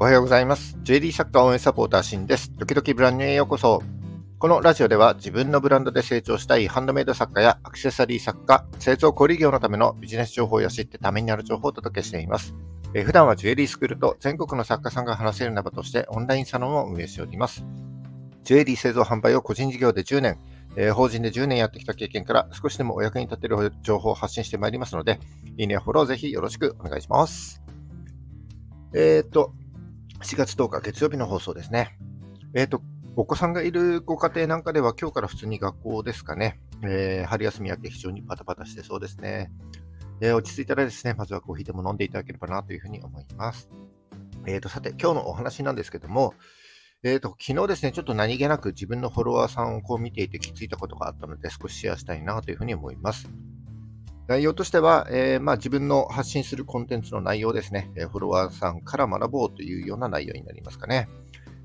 おはようございます。ジュエリー作家応援サポーターシンです。時々ブランニュへようこそ。このラジオでは自分のブランドで成長したいハンドメイド作家やアクセサリー作家、製造小売業のためのビジネス情報や知ってためになる情報をお届けしています。え普段はジュエリースクールと全国の作家さんが話せるな場としてオンラインサロンを運営しております。ジュエリー製造販売を個人事業で10年、え、法人で10年やってきた経験から少しでもお役に立てる情報を発信してまいりますので、いいねやフォローぜひよろしくお願いします。えっ、と、4月10日月曜日の放送ですね。えっ、ー、と、お子さんがいるご家庭なんかでは今日から普通に学校ですかね。えー、春休み明け非常にパタパタしてそうですね。えー、落ち着いたらですね、まずはコーヒーでも飲んでいただければなというふうに思います。えっ、ー、と、さて、今日のお話なんですけども、えっ、と、昨日ですね、ちょっと何気なく自分のフォロワーさんをこう見ていて気づいたことがあったので、少しシェアしたいなというふうに思います。内容としては、えー、まあ、自分の発信するコンテンツの内容ですね、えー、フォロワーさんから学ぼうというような内容になりますかね。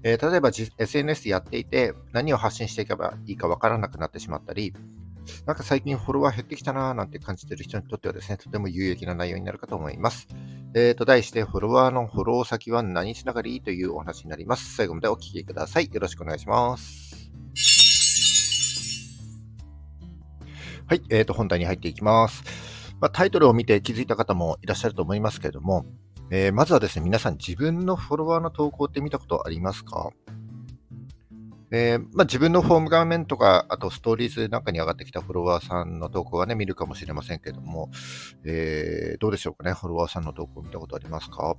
えー、例えば SNS やっていて何を発信していけばいいかわからなくなってしまったり、なんか最近フォロワー減ってきたなーなんて感じてる人にとってはですね、とても有益な内容になるかと思います。えーと、題して、フォロワーのフォロー先は何つながり？というお話になります。最後までお聞きください。よろしくお願いします。はい、えーと、本題に入っていきます。まあ、タイトルを見て気づいた方もいらっしゃると思いますけれども、えー、まずはですね、皆さん自分のフォロワーの投稿って見たことありますか？えー、まあ、自分のフォーム画面とか、あとストーリーズなんかに上がってきたフォロワーさんの投稿はね、見るかもしれませんけども、えー、どうでしょうかね、フォロワーさんの投稿見たことありますか？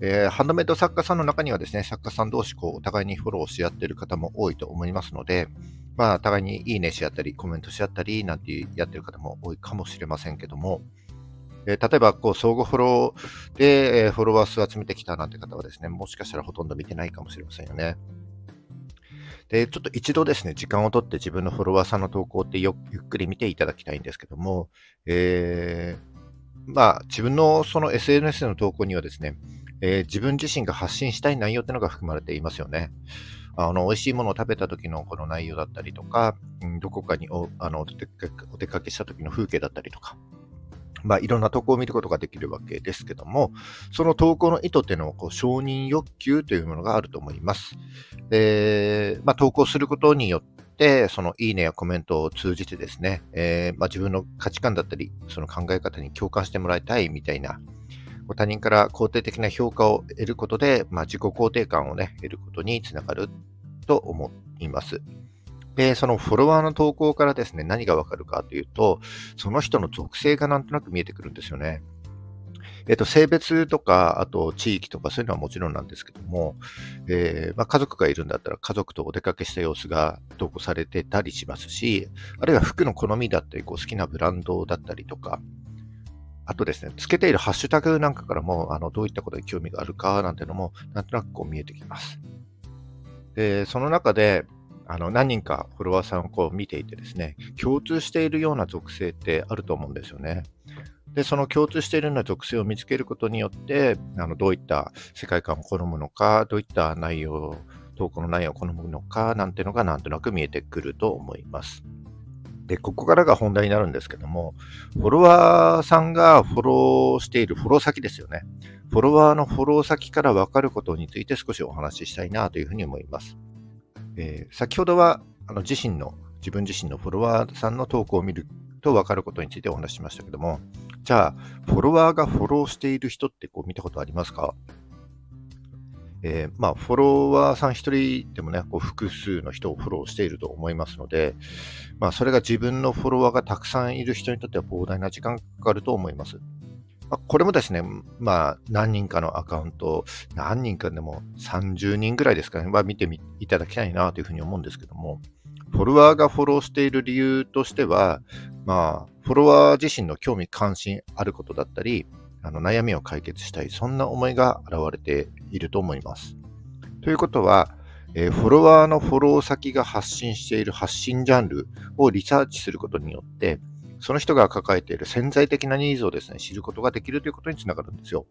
えー、ハンドメイド作家さんの中にはですね、作家さん同士こうお互いにフォローし合っている方も多いと思いますので、まあ、互いにいいねし合ったり、コメントし合ったり、なんてやってる方も多いかもしれませんけども、えー、例えば、こう、相互フォローで、えー、フォロワー数集めてきたなんて方はですね、もしかしたらほとんど見てないかもしれませんよね。で、ちょっと一度ですね、時間をとって自分のフォロワーさんの投稿ってゆっくり見ていただきたいんですけども、えー、まあ、自分のその SNS の投稿にはですね、えー、自分自身が発信したい内容っていうのが含まれていますよね。あの、美味しいものを食べた時のこの内容だったりとか、うん、どこかにおあのお出かけした時の風景だったりとか、まあ、いろんな投稿を見ることができるわけですけども、その投稿の意図っていうのは、こう、承認欲求というものがあると思います。で、まあ、投稿することによって、そのいいねやコメントを通じてですね、えー、まあ、自分の価値観だったり、その考え方に共感してもらいたいみたいな、他人から肯定的な評価を得ることで、まあ、自己肯定感をね、得ることにつながると思います。で、そのフォロワーの投稿からですね、何がわかるかというと、その人の属性がなんとなく見えてくるんですよね。えっと、性別とか、あと地域とかそういうのはもちろんなんですけども、えー、まあ、家族がいるんだったら家族とお出かけした様子が投稿されてたりしますし、あるいは服の好みだったり、こう好きなブランドだったりとか、あとですね、つけているハッシュタグなんかからも、あの、どういったことに興味があるかなんていうのも、なんとなくこう見えてきます。で、その中で、あの、何人かフォロワーさんをこう見ていてですね、共通しているような属性ってあると思うんですよね。で、その共通しているような属性を見つけることによって、あの、どういった世界観を好むのか、どういった内容、投稿の内容を好むのか、なんていうのがなんとなく見えてくると思います。で、ここからが本題になるんですけども、フォロワーさんがフォローしているフォロー先ですよね。フォロワーのフォロー先から分かることについて少しお話ししたいなというふうに思います。えー、先ほどはあの自身の、自分自身のフォロワーさんの投稿を見ると分かることについてお話ししましたけども、じゃあ、フォロワーがフォローしている人ってこう見たことありますか？えー、まあ、フォロワーさん一人でもね、こう複数の人をフォローしていると思いますので、まあ、それが自分のフォロワーがたくさんいる人にとっては膨大な時間かかると思います。まあ、これもですね、まあ、何人かのアカウント、何人かでも30人ぐらいですかね、ま、見てみいただきたいなというふうに思うんですけども、フォロワーがフォローしている理由としては、まあ、フォロワー自身の興味関心あることだったり、あの悩みを解決したい、そんな思いが現れていると思います。ということは、えー、フォロワーのフォロー先が発信している発信ジャンルをリサーチすることによって、その人が抱えている潜在的なニーズをですね、知ることができるということにつながるんですよ。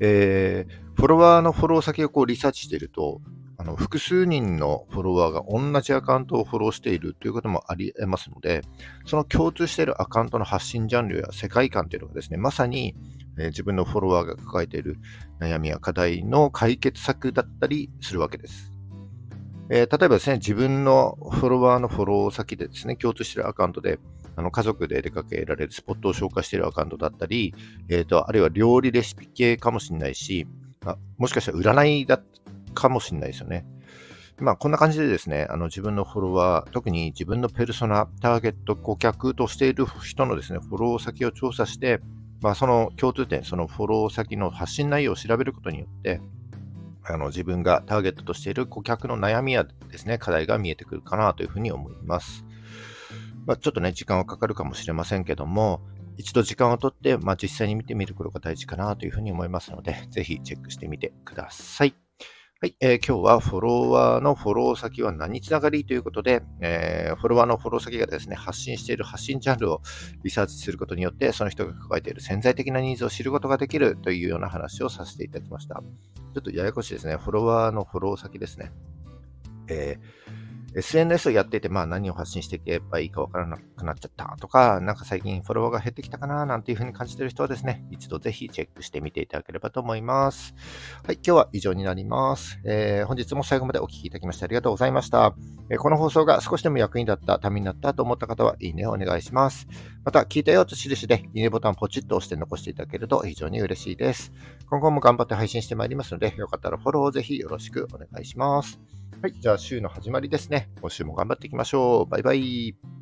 えー、フォロワーのフォロー先をこうリサーチしていると、あの複数人のフォロワーが同じアカウントをフォローしているということもあり得ますので、その共通しているアカウントの発信ジャンルや世界観というのがですね、まさにえ、自分のフォロワーが抱えている悩みや課題の解決策だったりするわけです。えー、例えばですね、自分のフォロワーのフォロー先でですね、共通しているアカウントで、あの家族で出かけられるスポットを紹介しているアカウントだったり、えーと、あるいは料理レシピ系かもしれないし、あもしかしたら占いだっかもしれないですよね。まあ、こんな感じでですね、あの自分のフォロワー、特に自分のペルソナ、ターゲット、顧客としている人のですね、フォロー先を調査して、まあ、その共通点、そのフォロー先の発信内容を調べることによって、あの自分がターゲットとしている顧客の悩みやですね、課題が見えてくるかなというふうに思います。まあ、ちょっとね、時間はかかるかもしれませんけども、一度時間をとって、まあ、実際に見てみることが大事かなというふうに思いますので、ぜひチェックしてみてください。はい、えー、今日はフォロワーのフォロー先は何つながりということで、えー、フォロワーのフォロー先がですね、発信している発信ジャンルをリサーチすることによって、その人が抱えている潜在的なニーズを知ることができるというような話をさせていただきました。ちょっとややこしいですね。フォロワーのフォロー先ですね。えー SNS をやっていて、まあ何を発信していけばいいかわからなくなっちゃったとか、なんか最近フォロワーが減ってきたかななんていうふうに感じてる人はですね、一度ぜひチェックしてみていただければと思います。はい、今日は以上になります。えー、本日も最後までお聴きいただきましてありがとうございました。えー、この放送が少しでも役に立った、ためになったと思った方は、いいねをお願いします。また、聞いたよと印で、いいねボタンポチッと押して残していただけると非常に嬉しいです。今後も頑張って配信してまいりますので、よかったらフォローをぜひよろしくお願いします。はい。じゃあ、週の始まりですね。今週も頑張っていきましょう。バイバイ。